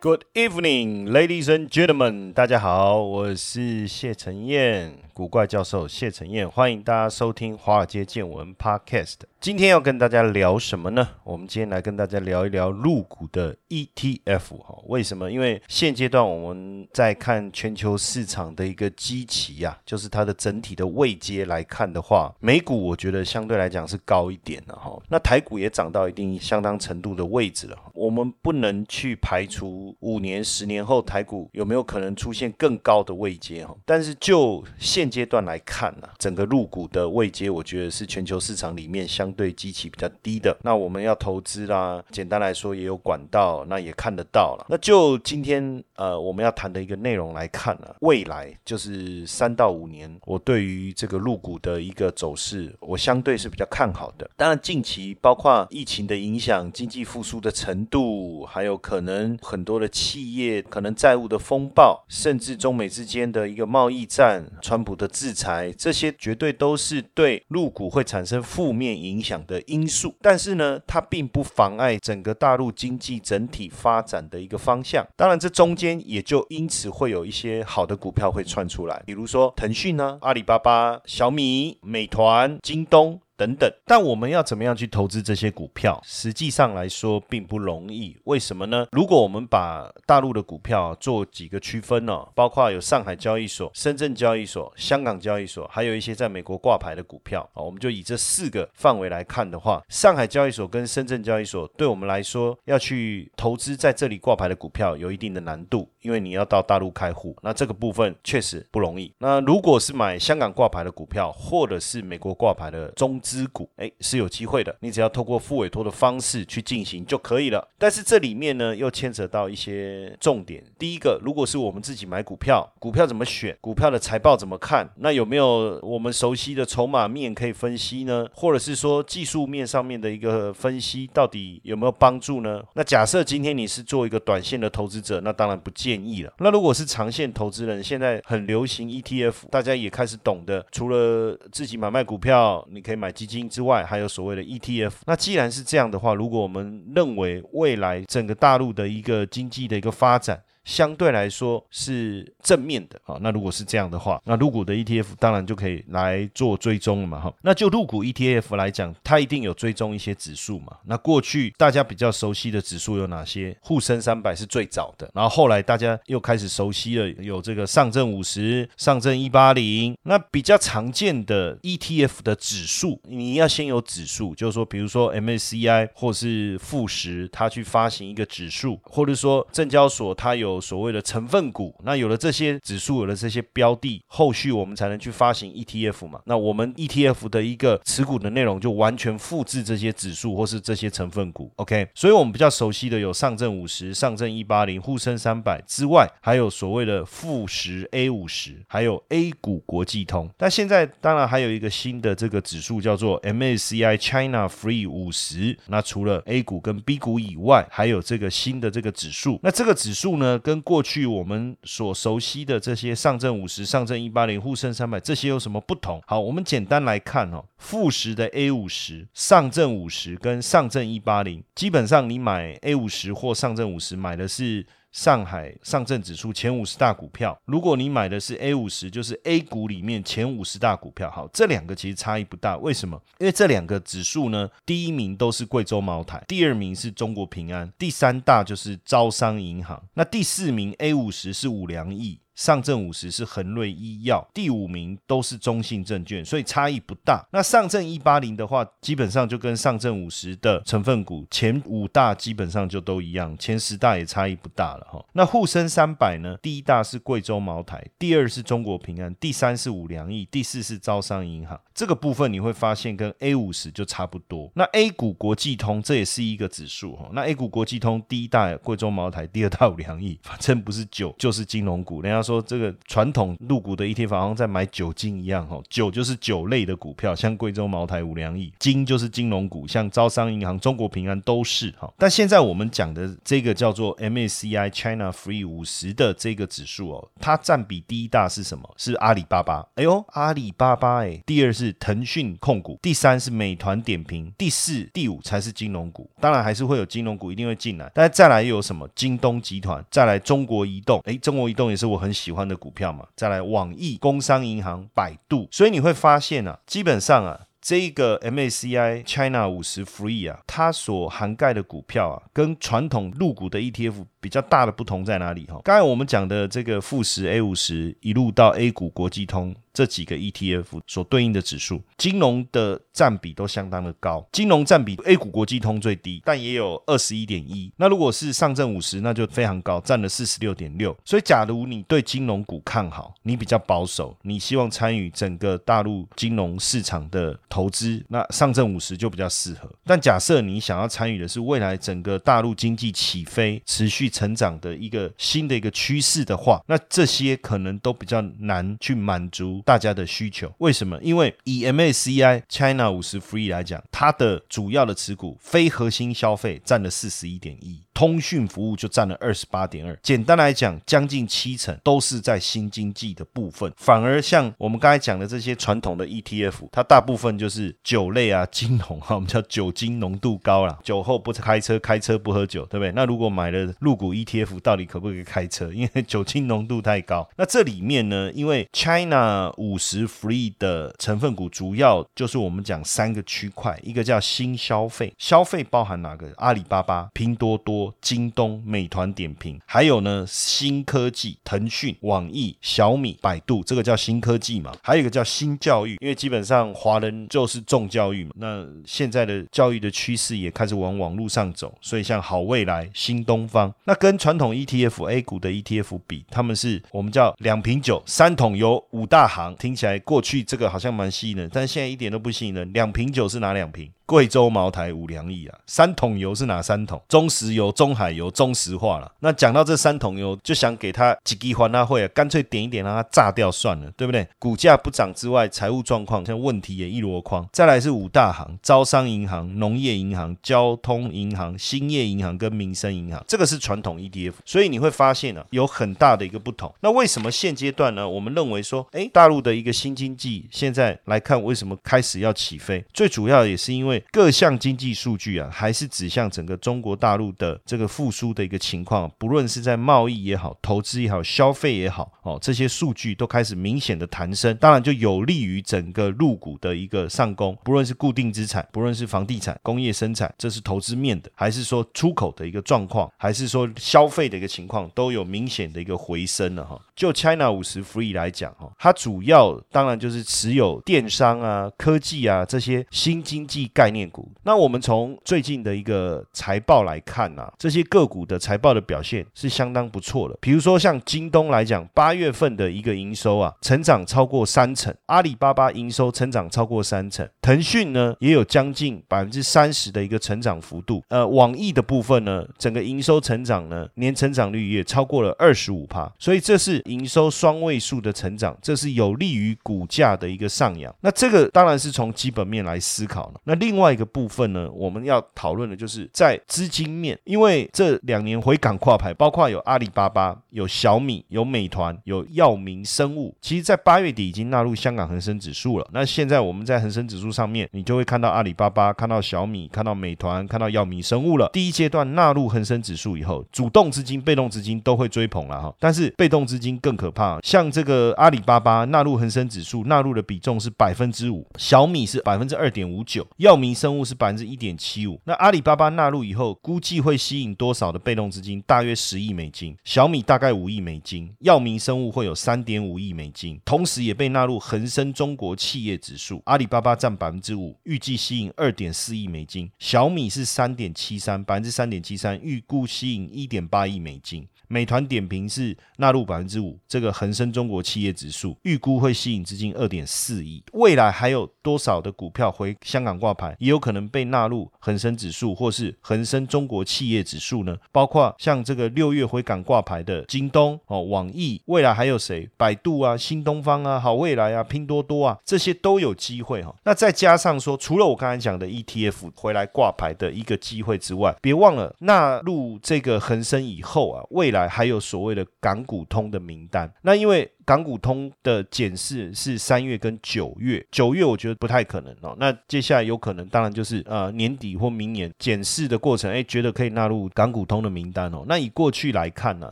Good evening, ladies and gentlemen，大家好，我是谢承彦，古怪教授谢承彦，欢迎大家收听《华尔街见闻》Podcast。今天要跟大家聊什么呢？我们今天来跟大家聊一聊入股的 ETF 哈。为什么？因为现阶段我们在看全球市场的一个基期呀，就是它的整体的位阶来看的话，美股我觉得相对来讲是高一点的哈。那台股也涨到一定相当程度的位置了，我们不能去排除五年、十年后台股有没有可能出现更高的位阶哈。但是就现阶段来看呢，整个入股的位阶，我觉得是全球市场里面相对机器比较低的，那我们要投资啦。简单来说，也有管道，那也看得到了。那就今天呃我们要谈的一个内容来看呢，未来就是三到五年，我对于这个入股的一个走势，我相对是比较看好的。当然，近期包括疫情的影响、经济复苏的程度，还有可能很多的企业可能债务的风暴，甚至中美之间的一个贸易战、川普的制裁，这些绝对都是对入股会产生负面影。响的因素，但是呢，它并不妨碍整个大陆经济整体发展的一个方向。当然，这中间也就因此会有一些好的股票会窜出来，比如说腾讯呢、阿里巴巴、小米、美团、京东。等等，但我们要怎么样去投资这些股票？实际上来说并不容易。为什么呢？如果我们把大陆的股票做几个区分呢？包括有上海交易所、深圳交易所、香港交易所，还有一些在美国挂牌的股票啊，我们就以这四个范围来看的话，上海交易所跟深圳交易所对我们来说要去投资在这里挂牌的股票有一定的难度，因为你要到大陆开户，那这个部分确实不容易。那如果是买香港挂牌的股票，或者是美国挂牌的中。资股哎是有机会的，你只要透过付委托的方式去进行就可以了。但是这里面呢又牵扯到一些重点。第一个，如果是我们自己买股票，股票怎么选？股票的财报怎么看？那有没有我们熟悉的筹码面可以分析呢？或者是说技术面上面的一个分析到底有没有帮助呢？那假设今天你是做一个短线的投资者，那当然不建议了。那如果是长线投资人，现在很流行 ETF，大家也开始懂得，除了自己买卖股票，你可以买。基金之外，还有所谓的 ETF。那既然是这样的话，如果我们认为未来整个大陆的一个经济的一个发展，相对来说是正面的啊。那如果是这样的话，那入股的 ETF 当然就可以来做追踪了嘛。哈，那就入股 ETF 来讲，它一定有追踪一些指数嘛。那过去大家比较熟悉的指数有哪些？沪深三百是最早的，然后后来大家又开始熟悉了，有这个上证五十、上证一八零。那比较常见的 ETF 的指数，你要先有指数，就是说，比如说 MSCI 或是富时，它去发行一个指数，或者说证交所它有。所谓的成分股，那有了这些指数，有了这些标的，后续我们才能去发行 ETF 嘛？那我们 ETF 的一个持股的内容就完全复制这些指数或是这些成分股，OK？所以我们比较熟悉的有上证五十、上证一八零、沪深三百之外，还有所谓的富时 A 五十，还有 A 股国际通。但现在当然还有一个新的这个指数叫做 MSCI China Free 五十。那除了 A 股跟 B 股以外，还有这个新的这个指数。那这个指数呢？跟过去我们所熟悉的这些上证五十、上证一八零、沪深三百这些有什么不同？好，我们简单来看哦，富时的 A 五十、上证五十跟上证一八零，基本上你买 A 五十或上证五十买的是。上海上证指数前五十大股票，如果你买的是 A 五十，就是 A 股里面前五十大股票。好，这两个其实差异不大。为什么？因为这两个指数呢，第一名都是贵州茅台，第二名是中国平安，第三大就是招商银行。那第四名 A 五十是五粮液。上证五十是恒瑞医药，第五名都是中信证券，所以差异不大。那上证一八零的话，基本上就跟上证五十的成分股前五大基本上就都一样，前十大也差异不大了哈。那沪深三百呢，第一大是贵州茅台，第二是中国平安，第三是五粮液，第四是招商银行。这个部分你会发现跟 A 五十就差不多。那 A 股国际通这也是一个指数哈。那 A 股国际通第一大贵州茅台，第二大五粮液，反正不是酒就是金融股。人家说这个传统入股的 ETF 好像在买酒精一样哈，酒就是酒类的股票，像贵州茅台、五粮液；金就是金融股，像招商银行、中国平安都是哈。但现在我们讲的这个叫做 MACI China Free 五十的这个指数哦，它占比第一大是什么？是阿里巴巴。哎呦，阿里巴巴哎，第二是。腾讯控股，第三是美团点评，第四、第五才是金融股。当然还是会有金融股一定会进来，但是再来又有什么？京东集团，再来中国移动，诶，中国移动也是我很喜欢的股票嘛。再来网易、工商银行、百度，所以你会发现啊，基本上啊。这个 MACI China 五十 Free 啊，它所涵盖的股票啊，跟传统入股的 ETF 比较大的不同在哪里？哈，刚才我们讲的这个富十 A 五十一路到 A 股国际通这几个 ETF 所对应的指数，金融的占比都相当的高。金融占比 A 股国际通最低，但也有二十一点一。那如果是上证五十，那就非常高，占了四十六点六。所以，假如你对金融股看好，你比较保守，你希望参与整个大陆金融市场的。投资那上证五十就比较适合，但假设你想要参与的是未来整个大陆经济起飞、持续成长的一个新的一个趋势的话，那这些可能都比较难去满足大家的需求。为什么？因为以 MACI China 五十 Free 来讲，它的主要的持股非核心消费占了四十一点一。通讯服务就占了二十八点二，简单来讲，将近七成都是在新经济的部分。反而像我们刚才讲的这些传统的 ETF，它大部分就是酒类啊、金融哈，我们叫酒精浓度高啦，酒后不开车，开车不喝酒，对不对？那如果买了入股 ETF，到底可不可以开车？因为酒精浓度太高。那这里面呢，因为 China 五十 Free 的成分股主要就是我们讲三个区块，一个叫新消费，消费包含哪个？阿里巴巴、拼多多。京东、美团点评，还有呢，新科技，腾讯、网易、小米、百度，这个叫新科技嘛？还有一个叫新教育，因为基本上华人就是重教育嘛。那现在的教育的趋势也开始往网络上走，所以像好未来、新东方，那跟传统 ETF A 股的 ETF 比，他们是我们叫两瓶酒、三桶油、五大行，听起来过去这个好像蛮吸引人，但现在一点都不吸引人。两瓶酒是哪两瓶？贵州茅台、五粮液啊，三桶油是哪三桶？中石油、中海油、中石化了。那讲到这三桶油，就想给他几滴还他会啊，干脆点一点让它炸掉算了，对不对？股价不涨之外，财务状况像问题也一箩筐。再来是五大行：招商银行、农业银行、交通银行、兴业银行跟民生银行。这个是传统 ETF，所以你会发现呢，有很大的一个不同。那为什么现阶段呢？我们认为说，哎，大陆的一个新经济现在来看，为什么开始要起飞？最主要也是因为。各项经济数据啊，还是指向整个中国大陆的这个复苏的一个情况。不论是在贸易也好、投资也好、消费也好，哦，这些数据都开始明显的弹升。当然，就有利于整个入股的一个上攻。不论是固定资产，不论是房地产、工业生产，这是投资面的，还是说出口的一个状况，还是说消费的一个情况，都有明显的一个回升了哈。就 China 五十 Free 来讲哈，它主要当然就是持有电商啊、科技啊这些新经济概。念股，那我们从最近的一个财报来看呢，这些个股的财报的表现是相当不错的。比如说像京东来讲，八月份的一个营收啊，成长超过三成；阿里巴巴营收成长超过三成；腾讯呢也有将近百分之三十的一个成长幅度。呃，网易的部分呢，整个营收成长呢，年成长率也超过了二十五帕，所以这是营收双位数的成长，这是有利于股价的一个上扬。那这个当然是从基本面来思考了。那另外一个部分呢，我们要讨论的就是在资金面，因为因为这两年回港挂牌，包括有阿里巴巴、有小米、有美团、有药明生物，其实在八月底已经纳入香港恒生指数了。那现在我们在恒生指数上面，你就会看到阿里巴巴、看到小米、看到美团、看到药明生物了。第一阶段纳入恒生指数以后，主动资金、被动资金都会追捧了哈。但是被动资金更可怕，像这个阿里巴巴纳入恒生指数，纳入的比重是百分之五，小米是百分之二点五九，药明。生物是百分之一点七五，那阿里巴巴纳入以后，估计会吸引多少的被动资金？大约十亿美金。小米大概五亿美金，药明生物会有三点五亿美金，同时也被纳入恒生中国企业指数。阿里巴巴占百分之五，预计吸引二点四亿美金。小米是三点七三，百分之三点七三，预估吸引一点八亿美金。美团点评是纳入百分之五，这个恒生中国企业指数预估会吸引资金二点四亿。未来还有多少的股票回香港挂牌，也有可能被纳入恒生指数或是恒生中国企业指数呢？包括像这个六月回港挂牌的京东哦、网易，未来还有谁？百度啊、新东方啊、好未来啊、拼多多啊，这些都有机会哈。那再加上说，除了我刚才讲的 ETF 回来挂牌的一个机会之外，别忘了纳入这个恒生以后啊，未来。还有所谓的港股通的名单，那因为。港股通的检视是三月跟九月，九月我觉得不太可能哦。那接下来有可能，当然就是呃年底或明年检视的过程，哎，觉得可以纳入港股通的名单哦。那以过去来看呢，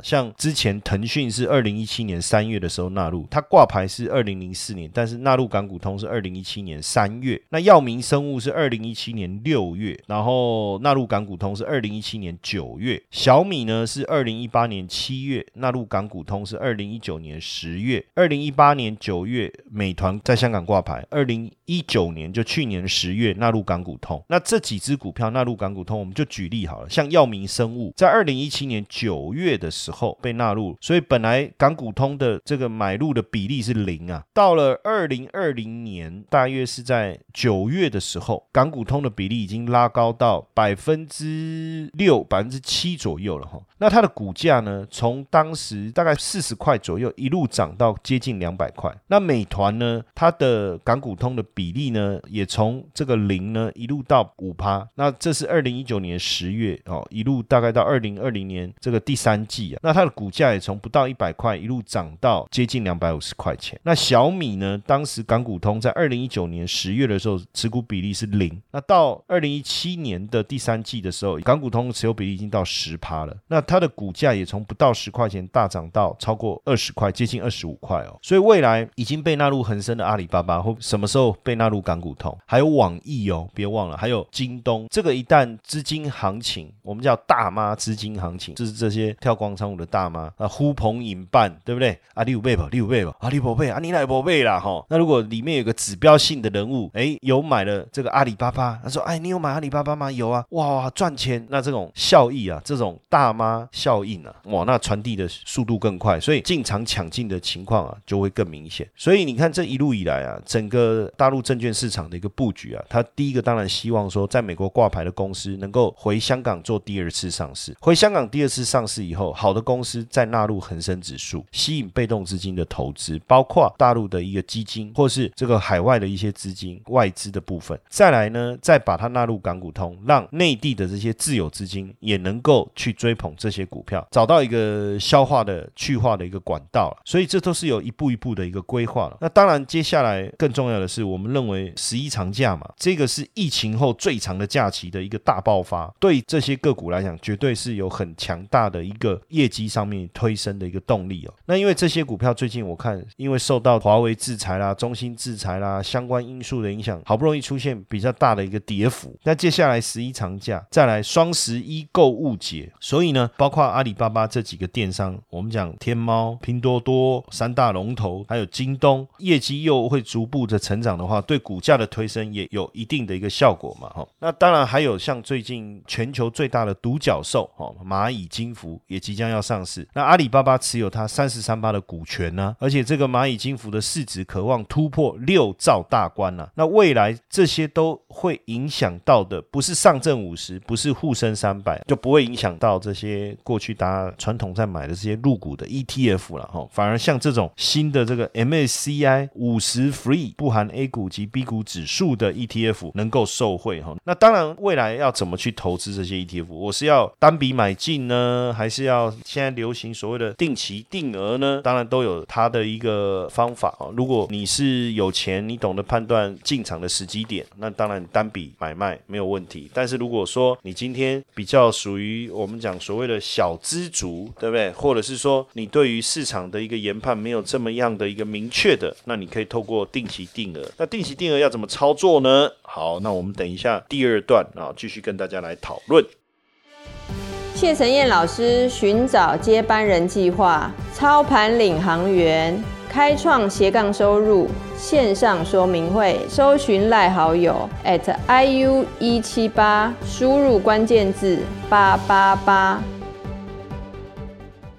像之前腾讯是二零一七年三月的时候纳入，它挂牌是二零零四年，但是纳入港股通是二零一七年三月。那药明生物是二零一七年六月，然后纳入港股通是二零一七年九月。小米呢是二零一八年七月纳入港股通是二零一九年十月。月二零一八年九月，美团在香港挂牌；二零一九年就去年十月纳入港股通。那这几只股票纳入港股通，我们就举例好了。像药明生物在二零一七年九月的时候被纳入，所以本来港股通的这个买入的比例是零啊。到了二零二零年，大约是在九月的时候，港股通的比例已经拉高到百分之六、百分之七左右了哈。那它的股价呢，从当时大概四十块左右一路涨。到接近两百块，那美团呢？它的港股通的比例呢，也从这个零呢一路到五趴。那这是二零一九年十月哦，一路大概到二零二零年这个第三季啊，那它的股价也从不到一百块一路涨到接近两百五十块钱。那小米呢？当时港股通在二零一九年十月的时候持股比例是零，那到二零一七年的第三季的时候，港股通持有比例已经到十趴了。那它的股价也从不到十块钱大涨到超过二十块，接近二十。五块哦，所以未来已经被纳入恒生的阿里巴巴，或什么时候被纳入港股通？还有网易哦，别忘了，还有京东。这个一旦资金行情，我们叫大妈资金行情，就是这些跳广场舞的大妈啊，呼朋引伴，对不对？阿里五倍吧，六倍吧，阿里宝贝啊，你来宝贝啦哈。那如果里面有个指标性的人物，哎，有买了这个阿里巴巴，他说，哎，你有买阿里巴巴吗？有啊，哇，赚钱。那这种效益啊，这种大妈效应啊，哇，那传递的速度更快，所以进场抢进的。情况啊就会更明显，所以你看这一路以来啊，整个大陆证券市场的一个布局啊，它第一个当然希望说，在美国挂牌的公司能够回香港做第二次上市，回香港第二次上市以后，好的公司再纳入恒生指数，吸引被动资金的投资，包括大陆的一个基金或是这个海外的一些资金外资的部分，再来呢，再把它纳入港股通，让内地的这些自有资金也能够去追捧这些股票，找到一个消化的去化的一个管道所以这。这都是有一步一步的一个规划了。那当然，接下来更重要的是，我们认为十一长假嘛，这个是疫情后最长的假期的一个大爆发，对这些个股来讲，绝对是有很强大的一个业绩上面推升的一个动力哦。那因为这些股票最近我看，因为受到华为制裁啦、中兴制裁啦相关因素的影响，好不容易出现比较大的一个跌幅。那接下来十一长假，再来双十一购物节，所以呢，包括阿里巴巴这几个电商，我们讲天猫、拼多多。三大龙头还有京东业绩又会逐步的成长的话，对股价的推升也有一定的一个效果嘛，哈。那当然还有像最近全球最大的独角兽，哈，蚂蚁金服也即将要上市。那阿里巴巴持有它三十三八的股权呢，而且这个蚂蚁金服的市值渴望突破六兆大关了。那未来这些都会影响到的，不是上证五十，不是沪深三百，就不会影响到这些过去大家传统在买的这些入股的 ETF 了，哈。反而像。这种新的这个 MSCI 五十 Free 不含 A 股及 B 股指数的 ETF 能够受惠哈，那当然未来要怎么去投资这些 ETF？我是要单笔买进呢，还是要现在流行所谓的定期定额呢？当然都有它的一个方法哦。如果你是有钱，你懂得判断进场的时机点，那当然单笔买卖没有问题。但是如果说你今天比较属于我们讲所谓的小资族，对不对？或者是说你对于市场的一个研判。没有这么样的一个明确的，那你可以透过定期定额。那定期定额要怎么操作呢？好，那我们等一下第二段啊，继续跟大家来讨论。谢承彦老师寻找接班人计划，操盘领航员，开创斜杠收入线上说明会，搜寻赖好友 at iu 一七八，输入关键字八八八。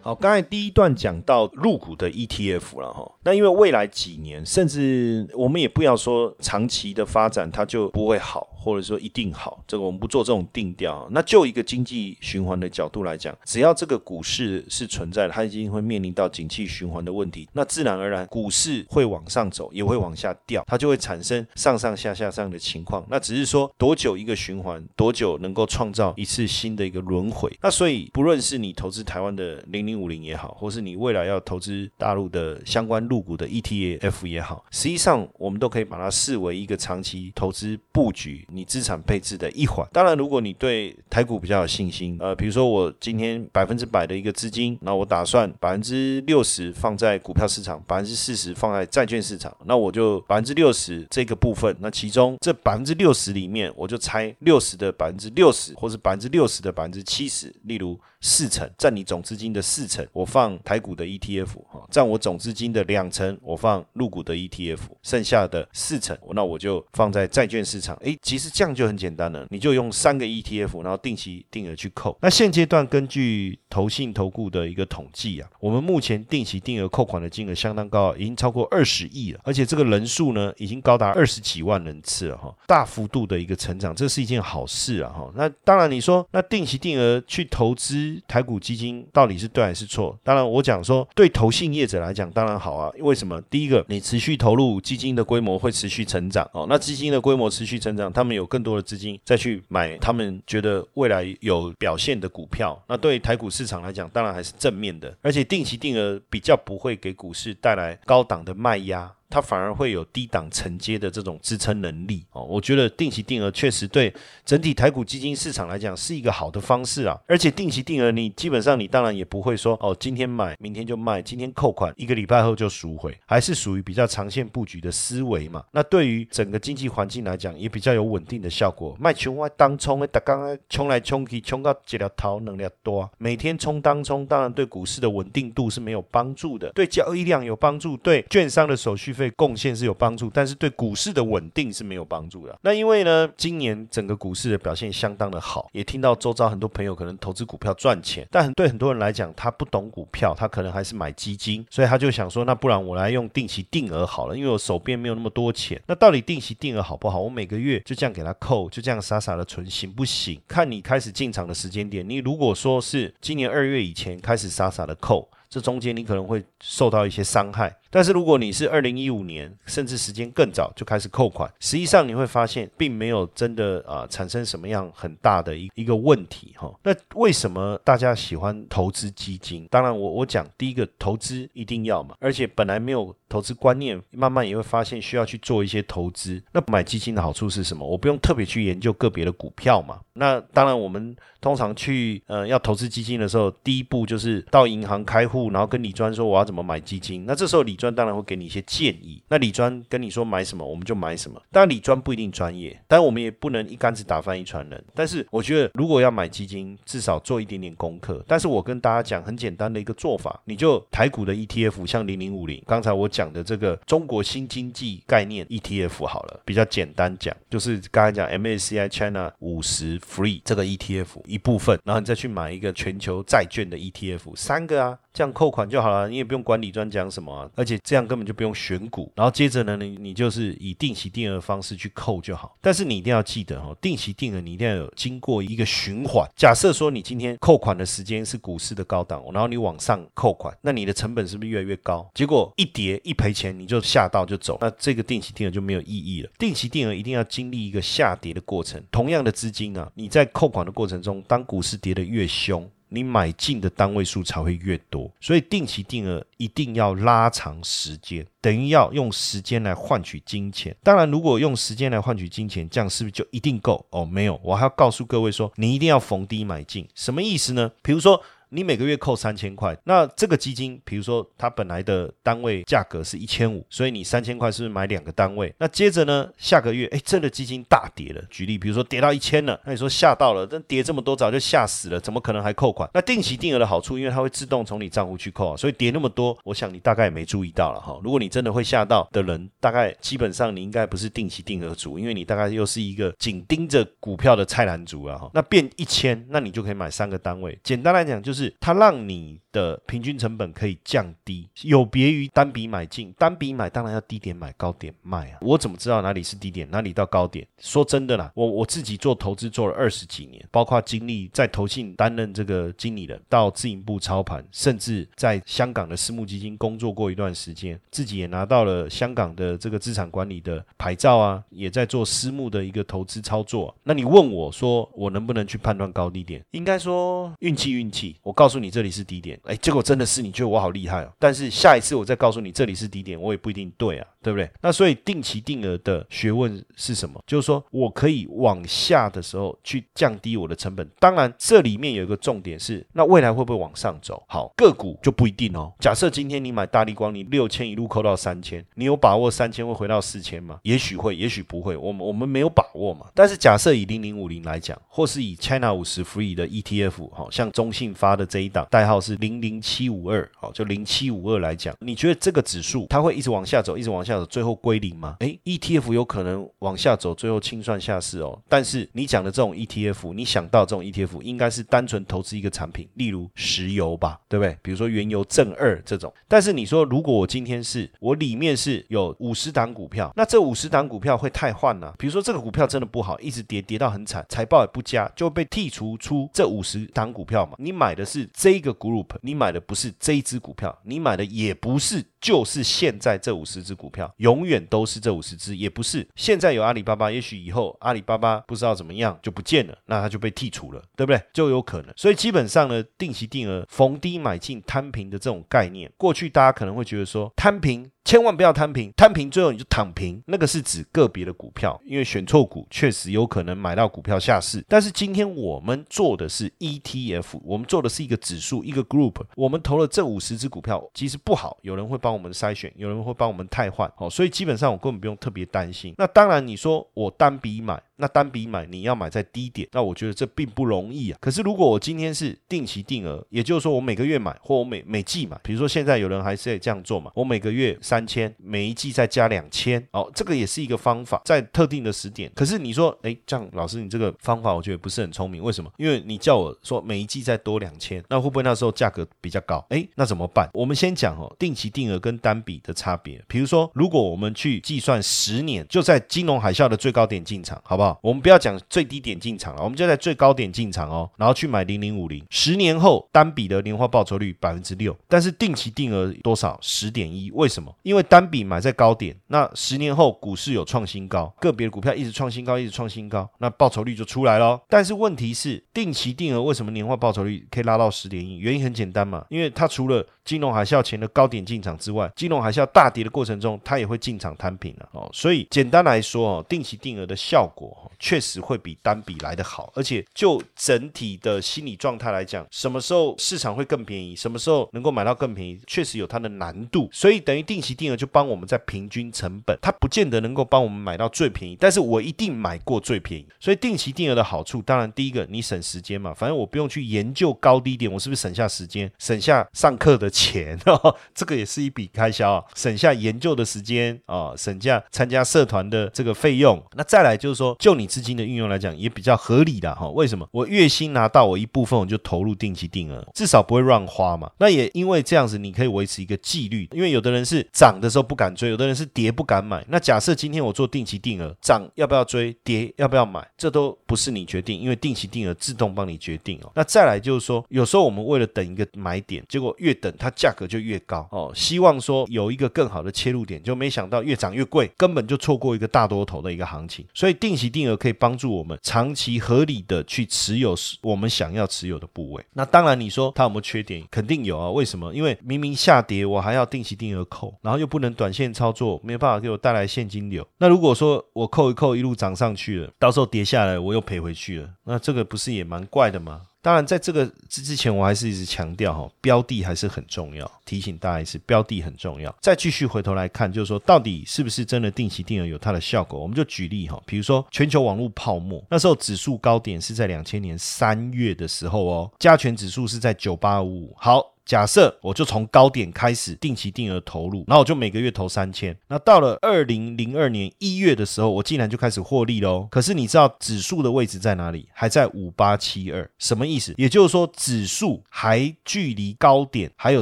好，刚才第一段讲到入股的 ETF 了哈，那因为未来几年，甚至我们也不要说长期的发展，它就不会好。或者说一定好，这个我们不做这种定调。那就一个经济循环的角度来讲，只要这个股市是存在的，它已经会面临到景气循环的问题。那自然而然，股市会往上走，也会往下掉，它就会产生上上下下这样的情况。那只是说多久一个循环，多久能够创造一次新的一个轮回。那所以，不论是你投资台湾的零零五零也好，或是你未来要投资大陆的相关入股的 ETF 也好，实际上我们都可以把它视为一个长期投资布局。你资产配置的一环。当然，如果你对台股比较有信心，呃，比如说我今天百分之百的一个资金，那我打算百分之六十放在股票市场，百分之四十放在债券市场，那我就百分之六十这个部分，那其中这百分之六十里面，我就拆六十的百分之六十，或是百分之六十的百分之七十，例如。四成占你总资金的四成，我放台股的 ETF 哈，占我总资金的两成，我放入股的 ETF，剩下的四成，那我就放在债券市场。诶，其实这样就很简单了，你就用三个 ETF，然后定期定额去扣。那现阶段根据投信投顾的一个统计啊，我们目前定期定额扣款的金额相当高，已经超过二十亿了，而且这个人数呢，已经高达二十几万人次了哈，大幅度的一个成长，这是一件好事啊哈。那当然你说，那定期定额去投资。台股基金到底是对还是错？当然，我讲说对投信业者来讲，当然好啊。为什么？第一个，你持续投入基金的规模会持续成长哦。那基金的规模持续成长，他们有更多的资金再去买他们觉得未来有表现的股票。那对台股市场来讲，当然还是正面的。而且定期定额比较不会给股市带来高档的卖压。它反而会有低档承接的这种支撑能力哦，我觉得定期定额确实对整体台股基金市场来讲是一个好的方式啊。而且定期定额，你基本上你当然也不会说哦，今天买，明天就卖，今天扣款，一个礼拜后就赎回，还是属于比较长线布局的思维嘛。那对于整个经济环境来讲，也比较有稳定的效果。卖穷外当冲的，刚刚冲来冲去，冲到几条头能量多，每天冲当冲，当然对股市的稳定度是没有帮助的，对交易量有帮助，对券商的手续。费贡献是有帮助，但是对股市的稳定是没有帮助的。那因为呢，今年整个股市的表现相当的好，也听到周遭很多朋友可能投资股票赚钱，但很对很多人来讲，他不懂股票，他可能还是买基金，所以他就想说，那不然我来用定期定额好了，因为我手边没有那么多钱。那到底定期定额好不好？我每个月就这样给他扣，就这样傻傻的存，行不行？看你开始进场的时间点。你如果说是今年二月以前开始傻傻的扣，这中间你可能会受到一些伤害。但是如果你是二零一五年，甚至时间更早就开始扣款，实际上你会发现并没有真的啊产生什么样很大的一一个问题哈。那为什么大家喜欢投资基金？当然我我讲第一个投资一定要嘛，而且本来没有投资观念，慢慢也会发现需要去做一些投资。那买基金的好处是什么？我不用特别去研究个别的股票嘛。那当然我们通常去呃要投资基金的时候，第一步就是到银行开户，然后跟李专说我要怎么买基金。那这时候李专当然会给你一些建议。那李专跟你说买什么，我们就买什么。当然李专不一定专业，但我们也不能一竿子打翻一船人。但是我觉得，如果要买基金，至少做一点点功课。但是我跟大家讲很简单的一个做法，你就台股的 ETF，像零零五零，刚才我讲的这个中国新经济概念 ETF 好了，比较简单讲，就是刚才讲 MSCI China 五十 Free 这个 ETF 一部分，然后你再去买一个全球债券的 ETF，三个啊。这样扣款就好了，你也不用管理专讲什么，而且这样根本就不用选股。然后接着呢，你你就是以定期定额方式去扣就好。但是你一定要记得哈，定期定额你一定要有经过一个循环。假设说你今天扣款的时间是股市的高档，然后你往上扣款，那你的成本是不是越来越高？结果一跌一赔钱，你就下到就走，那这个定期定额就没有意义了。定期定额一定要经历一个下跌的过程。同样的资金啊，你在扣款的过程中，当股市跌得越凶。你买进的单位数才会越多，所以定期定额一定要拉长时间，等于要用时间来换取金钱。当然，如果用时间来换取金钱，这样是不是就一定够？哦，没有，我还要告诉各位说，你一定要逢低买进。什么意思呢？比如说。你每个月扣三千块，那这个基金，比如说它本来的单位价格是一千五，所以你三千块是不是买两个单位？那接着呢，下个月，哎，这个基金大跌了，举例，比如说跌到一千了，那你说吓到了，但跌这么多早就吓死了，怎么可能还扣款？那定期定额的好处，因为它会自动从你账户去扣啊，所以跌那么多，我想你大概也没注意到了哈。如果你真的会吓到的人，大概基本上你应该不是定期定额族，因为你大概又是一个紧盯着股票的菜篮族啊哈。那变一千，那你就可以买三个单位。简单来讲，就是是它让你的平均成本可以降低，有别于单笔买进，单笔买当然要低点买高点卖啊。我怎么知道哪里是低点，哪里到高点？说真的啦，我我自己做投资做了二十几年，包括经历在投信担任这个经理人，到自营部操盘，甚至在香港的私募基金工作过一段时间，自己也拿到了香港的这个资产管理的牌照啊，也在做私募的一个投资操作。那你问我说，我能不能去判断高低点？应该说运气运气。我告诉你这里是低点，哎，结果真的是你觉得我好厉害哦。但是下一次我再告诉你这里是低点，我也不一定对啊，对不对？那所以定期定额的学问是什么？就是说我可以往下的时候去降低我的成本。当然，这里面有一个重点是，那未来会不会往上走？好，个股就不一定哦。假设今天你买大力光，你六千一路扣到三千，你有把握三千会回到四千吗？也许会，也许不会。我们我们没有把握嘛。但是假设以零零五零来讲，或是以 China 五十 Free 的 ETF，好像中信发的这一档代号是零零七五二，好，就零七五二来讲，你觉得这个指数它会一直往下走，一直往下走，最后归零吗？诶 e t f 有可能往下走，最后清算下市哦。但是你讲的这种 ETF，你想到这种 ETF 应该是单纯投资一个产品，例如石油吧，对不对？比如说原油正二这种。但是你说，如果我今天是我里面是有五十档股票，那这五十档股票会太换了。比如说这个股票真的不好，一直跌跌到很惨，财报也不佳，就被剔除出这五十档股票嘛。你买的是这个 group，你买的不是这一只股票，你买的也不是。就是现在这五十只股票，永远都是这五十只，也不是现在有阿里巴巴，也许以后阿里巴巴不知道怎么样就不见了，那它就被剔除了，对不对？就有可能。所以基本上呢，定期定额逢低买进摊平的这种概念，过去大家可能会觉得说摊平。千万不要摊平，摊平最后你就躺平。那个是指个别的股票，因为选错股确实有可能买到股票下市。但是今天我们做的是 ETF，我们做的是一个指数，一个 group。我们投了这五十只股票，其实不好，有人会帮我们筛选，有人会帮我们汰换。好，所以基本上我根本不用特别担心。那当然，你说我单笔买。那单笔买，你要买在低点，那我觉得这并不容易啊。可是如果我今天是定期定额，也就是说我每个月买，或我每每季买，比如说现在有人还是在这样做嘛，我每个月三千，每一季再加两千，哦，这个也是一个方法，在特定的时点。可是你说，哎，这样老师你这个方法我觉得不是很聪明，为什么？因为你叫我说每一季再多两千，那会不会那时候价格比较高？哎，那怎么办？我们先讲哦，定期定额跟单笔的差别。比如说，如果我们去计算十年，就在金融海啸的最高点进场，好不好？我们不要讲最低点进场了，我们就在最高点进场哦，然后去买零零五零，十年后单笔的年化报酬率百分之六，但是定期定额多少？十点一？为什么？因为单笔买在高点，那十年后股市有创新高，个别的股票一直创新高，一直创新高，那报酬率就出来了。但是问题是，定期定额为什么年化报酬率可以拉到十点一？原因很简单嘛，因为它除了金融海啸前的高点进场之外，金融海啸大跌的过程中，它也会进场摊平了哦。所以简单来说哦，定期定额的效果。确实会比单笔来得好，而且就整体的心理状态来讲，什么时候市场会更便宜，什么时候能够买到更便宜，确实有它的难度。所以等于定期定额就帮我们在平均成本，它不见得能够帮我们买到最便宜，但是我一定买过最便宜。所以定期定额的好处，当然第一个你省时间嘛，反正我不用去研究高低点，我是不是省下时间，省下上课的钱哦，这个也是一笔开销啊，省下研究的时间啊，省下参加社团的这个费用。那再来就是说，就你。资金的运用来讲也比较合理的哈，为什么？我月薪拿到我一部分，我就投入定期定额，至少不会乱花嘛。那也因为这样子，你可以维持一个纪律。因为有的人是涨的时候不敢追，有的人是跌不敢买。那假设今天我做定期定额，涨要不要追，跌要不要买，这都不是你决定，因为定期定额自动帮你决定哦。那再来就是说，有时候我们为了等一个买点，结果越等它价格就越高哦。希望望说有一个更好的切入点，就没想到越涨越贵，根本就错过一个大多头的一个行情。所以定期定额。可以帮助我们长期合理的去持有我们想要持有的部位。那当然，你说它有没有缺点？肯定有啊。为什么？因为明明下跌，我还要定期定额扣，然后又不能短线操作，没办法给我带来现金流。那如果说我扣一扣，一路涨上去了，到时候跌下来，我又赔回去了，那这个不是也蛮怪的吗？当然，在这个之之前，我还是一直强调哈，标的还是很重要，提醒大家一次，标的很重要。再继续回头来看，就是说到底是不是真的定期定额有它的效果？我们就举例哈，比如说全球网络泡沫，那时候指数高点是在两千年三月的时候哦，加权指数是在九八五五。好。假设我就从高点开始定期定额投入，然后我就每个月投三千。那到了二零零二年一月的时候，我竟然就开始获利喽。可是你知道指数的位置在哪里？还在五八七二，什么意思？也就是说指数还距离高点还有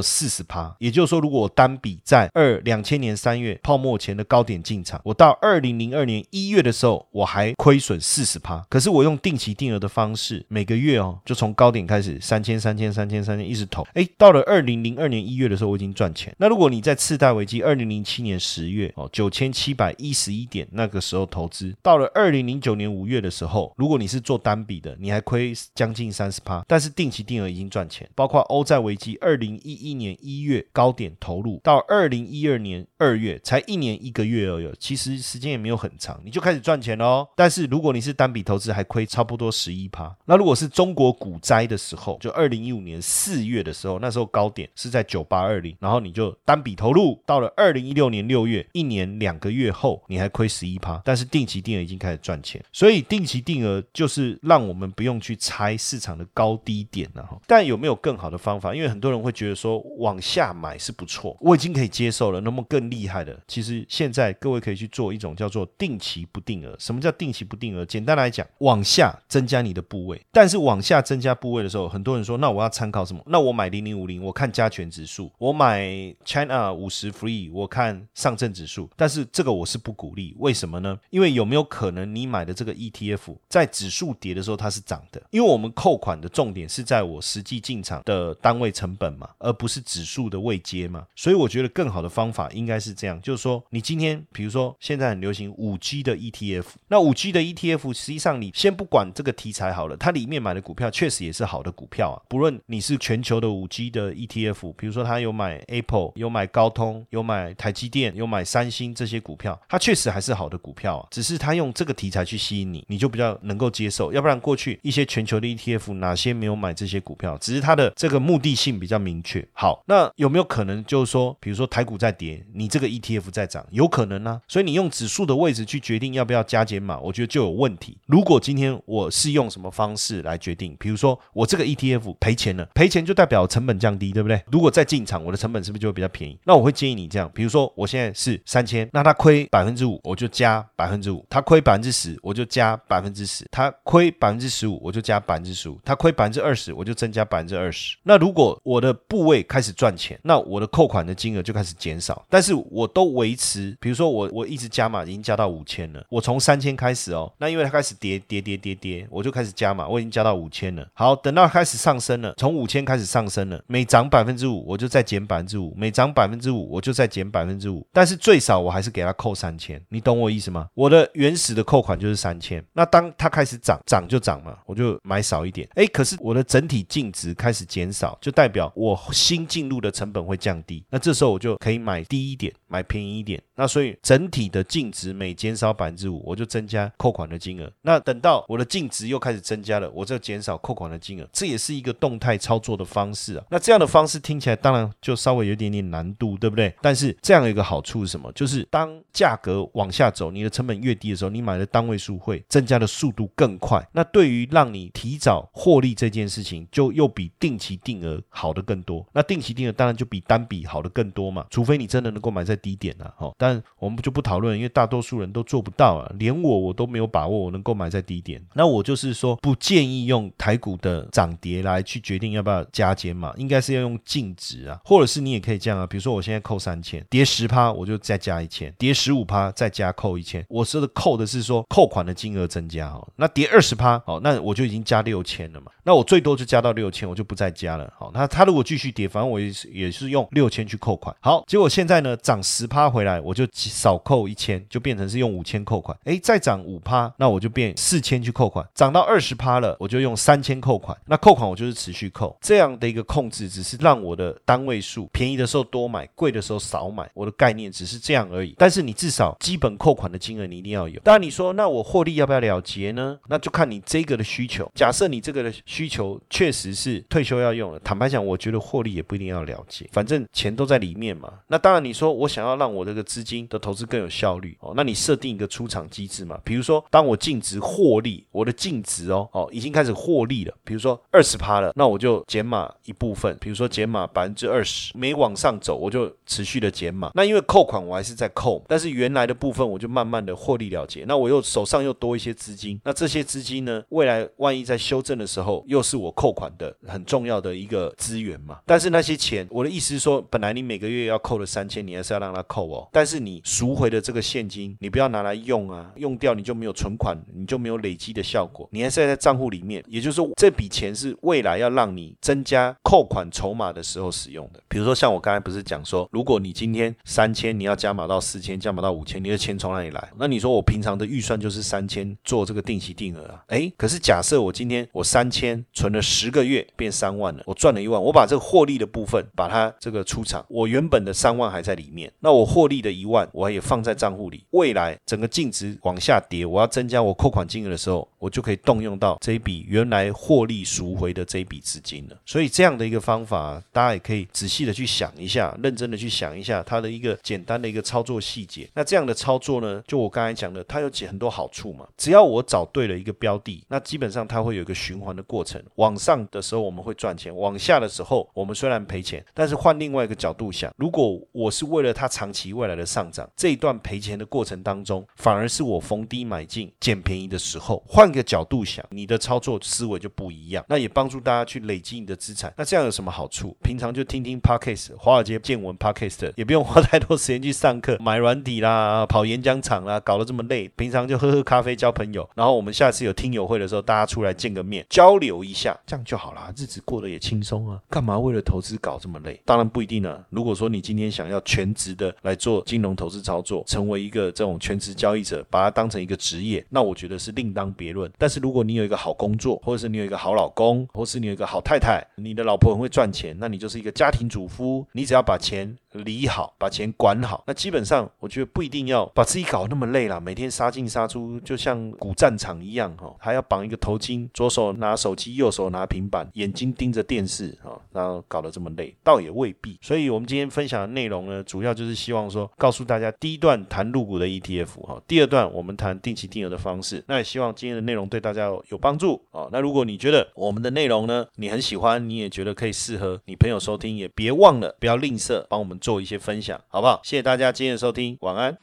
四十趴。也就是说，如果我单笔在二两千年三月泡沫前的高点进场，我到二零零二年一月的时候，我还亏损四十趴。可是我用定期定额的方式，每个月哦，就从高点开始三千三千三千三千一直投，哎，到了。二零零二年一月的时候，我已经赚钱。那如果你在次贷危机二零零七年十月哦九千七百一十一点那个时候投资，到了二零零九年五月的时候，如果你是做单笔的，你还亏将近三十趴，但是定期定额已经赚钱。包括欧债危机二零一一年一月高点投入，到二零一二年二月才一年一个月而已，其实时间也没有很长，你就开始赚钱喽。但是如果你是单笔投资，还亏差不多十一趴。那如果是中国股灾的时候，就二零一五年四月的时候，那时候。高点是在九八二零，然后你就单笔投入，到了二零一六年六月，一年两个月后，你还亏十一趴，但是定期定额已经开始赚钱，所以定期定额就是让我们不用去猜市场的高低点了。但有没有更好的方法？因为很多人会觉得说往下买是不错，我已经可以接受了。那么更厉害的，其实现在各位可以去做一种叫做定期不定额。什么叫定期不定额？简单来讲，往下增加你的部位，但是往下增加部位的时候，很多人说那我要参考什么？那我买零零五零。我看加权指数，我买 China 五十 Free，我看上证指数，但是这个我是不鼓励，为什么呢？因为有没有可能你买的这个 ETF 在指数跌的时候它是涨的？因为我们扣款的重点是在我实际进场的单位成本嘛，而不是指数的位阶嘛，所以我觉得更好的方法应该是这样，就是说你今天比如说现在很流行五 G 的 ETF，那五 G 的 ETF 实际上你先不管这个题材好了，它里面买的股票确实也是好的股票啊，不论你是全球的五 G 的。ETF，比如说他有买 Apple，有买高通，有买台积电，有买三星这些股票，它确实还是好的股票啊。只是他用这个题材去吸引你，你就比较能够接受。要不然过去一些全球的 ETF，哪些没有买这些股票？只是它的这个目的性比较明确。好，那有没有可能就是说，比如说台股在跌，你这个 ETF 在涨，有可能呢？所以你用指数的位置去决定要不要加减码，我觉得就有问题。如果今天我是用什么方式来决定？比如说我这个 ETF 赔钱了，赔钱就代表成本降低。对不对？如果再进场，我的成本是不是就会比较便宜？那我会建议你这样，比如说我现在是三千，那它亏百分之五，我就加百分之五；它亏百分之十，我就加百分之十；它亏百分之十五，我就加百分之十五；它亏百分之二十，我就增加百分之二十。那如果我的部位开始赚钱，那我的扣款的金额就开始减少，但是我都维持，比如说我我一直加码，已经加到五千了，我从三千开始哦，那因为它开始跌跌跌跌跌，我就开始加码，我已经加到五千了。好，等到开始上升了，从五千开始上升了，每涨百分之五，我就再减百分之五；每涨百分之五，我就再减百分之五。但是最少我还是给他扣三千，你懂我意思吗？我的原始的扣款就是三千。那当它开始涨，涨就涨嘛，我就买少一点。哎，可是我的整体净值开始减少，就代表我新进入的成本会降低。那这时候我就可以买低一点，买便宜一点。那所以整体的净值每减少百分之五，我就增加扣款的金额。那等到我的净值又开始增加了，我就减少扣款的金额，这也是一个动态操作的方式啊。那这样的方式听起来当然就稍微有点点难度，对不对？但是这样一个好处是什么？就是当价格往下走，你的成本越低的时候，你买的单位数会增加的速度更快。那对于让你提早获利这件事情，就又比定期定额好的更多。那定期定额当然就比单笔好的更多嘛，除非你真的能够买在低点了，哈。但但我们就不讨论，因为大多数人都做不到啊，连我我都没有把握我能够买在低点。那我就是说，不建议用台股的涨跌来去决定要不要加减嘛，应该是要用净值啊，或者是你也可以这样啊，比如说我现在扣三千，跌十趴我就再加一千，跌十五趴再加扣一千。我说的扣的是说扣款的金额增加哦，那跌二十趴哦，那我就已经加六千了嘛，那我最多就加到六千，我就不再加了。好，那它如果继续跌，反正我也是也是用六千去扣款。好，结果现在呢涨十趴回来，我。就少扣一千，就变成是用五千扣款。哎，再涨五趴，那我就变四千去扣款。涨到二十趴了，我就用三千扣款。那扣款我就是持续扣，这样的一个控制，只是让我的单位数便宜的时候多买，贵的时候少买。我的概念只是这样而已。但是你至少基本扣款的金额你一定要有。当然你说那我获利要不要了结呢？那就看你这个的需求。假设你这个的需求确实是退休要用的，坦白讲，我觉得获利也不一定要了结，反正钱都在里面嘛。那当然你说我想要让我这个资金的投资更有效率哦，那你设定一个出场机制嘛。比如说当我净值获利，我的净值哦哦已经开始获利了，比如说二十趴了，那我就减码一部分，比如说减码百分之二十，没往上走我就持续的减码。那因为扣款我还是在扣，但是原来的部分我就慢慢的获利了结。那我又手上又多一些资金，那这些资金呢，未来万一在修正的时候，又是我扣款的很重要的一个资源嘛。但是那些钱，我的意思是说，本来你每个月要扣了三千，你还是要让它扣哦。但是是你赎回的这个现金，你不要拿来用啊，用掉你就没有存款，你就没有累积的效果。你还是要在账户里面，也就是说，这笔钱是未来要让你增加扣款筹码的时候使用的。比如说像我刚才不是讲说，如果你今天三千，你要加码到四千，加码到五千，你的钱从哪里来？那你说我平常的预算就是三千做这个定期定额啊？哎，可是假设我今天我三千存了十个月变三万了，我赚了一万，我把这个获利的部分把它这个出场，我原本的三万还在里面，那我获利的一万我也放在账户里，未来整个净值往下跌，我要增加我扣款金额的时候，我就可以动用到这一笔原来获利赎回的这一笔资金了。所以这样的一个方法，大家也可以仔细的去想一下，认真的去想一下它的一个简单的一个操作细节。那这样的操作呢，就我刚才讲的，它有几很多好处嘛。只要我找对了一个标的，那基本上它会有一个循环的过程。往上的时候我们会赚钱，往下的时候我们虽然赔钱，但是换另外一个角度想，如果我是为了它长期未来的上涨，这一段赔钱的过程当中，反而是我逢低买进捡便宜的时候。换个角度想，你的操作思维就不一样。那也帮助大家去累积你的资产。那这样有什么好处？平常就听听 podcast，华尔街见闻 podcast，也不用花太多时间去上课、买软底啦、跑演讲场啦，搞得这么累。平常就喝喝咖啡交朋友，然后我们下次有听友会的时候，大家出来见个面，交流一下，这样就好啦，日子过得也轻松啊。干嘛为了投资搞这么累？当然不一定啊。如果说你今天想要全职的来做金融投资操作，成为一个这种全职交易者，把它当成一个职业，那我觉得是另当别论。但是如果你有一个好工作，或者是你有一个好老公，或是你有一个好太太，你的老婆很会赚钱，那你就是一个家庭主妇，你只要把钱。理好，把钱管好，那基本上我觉得不一定要把自己搞那么累了，每天杀进杀出，就像古战场一样哈，还要绑一个头巾，左手拿手机，右手拿平板，眼睛盯着电视啊，然后搞得这么累，倒也未必。所以，我们今天分享的内容呢，主要就是希望说，告诉大家第一段谈入股的 ETF 哈，第二段我们谈定期定额的方式。那也希望今天的内容对大家有帮助啊。那如果你觉得我们的内容呢，你很喜欢，你也觉得可以适合你朋友收听，也别忘了不要吝啬帮我们。做一些分享，好不好？谢谢大家今天的收听，晚安。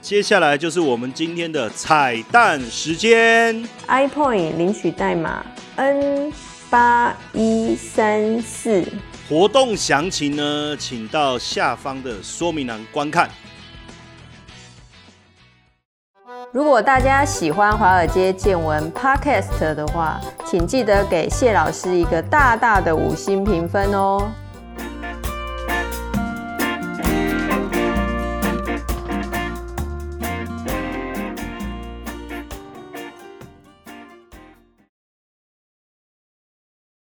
接下来就是我们今天的彩蛋时间，iPoint 领取代码 N 八一三四。活动详情呢，请到下方的说明栏观看。如果大家喜欢华尔街见闻 Podcast 的话，请记得给谢老师一个大大的五星评分哦。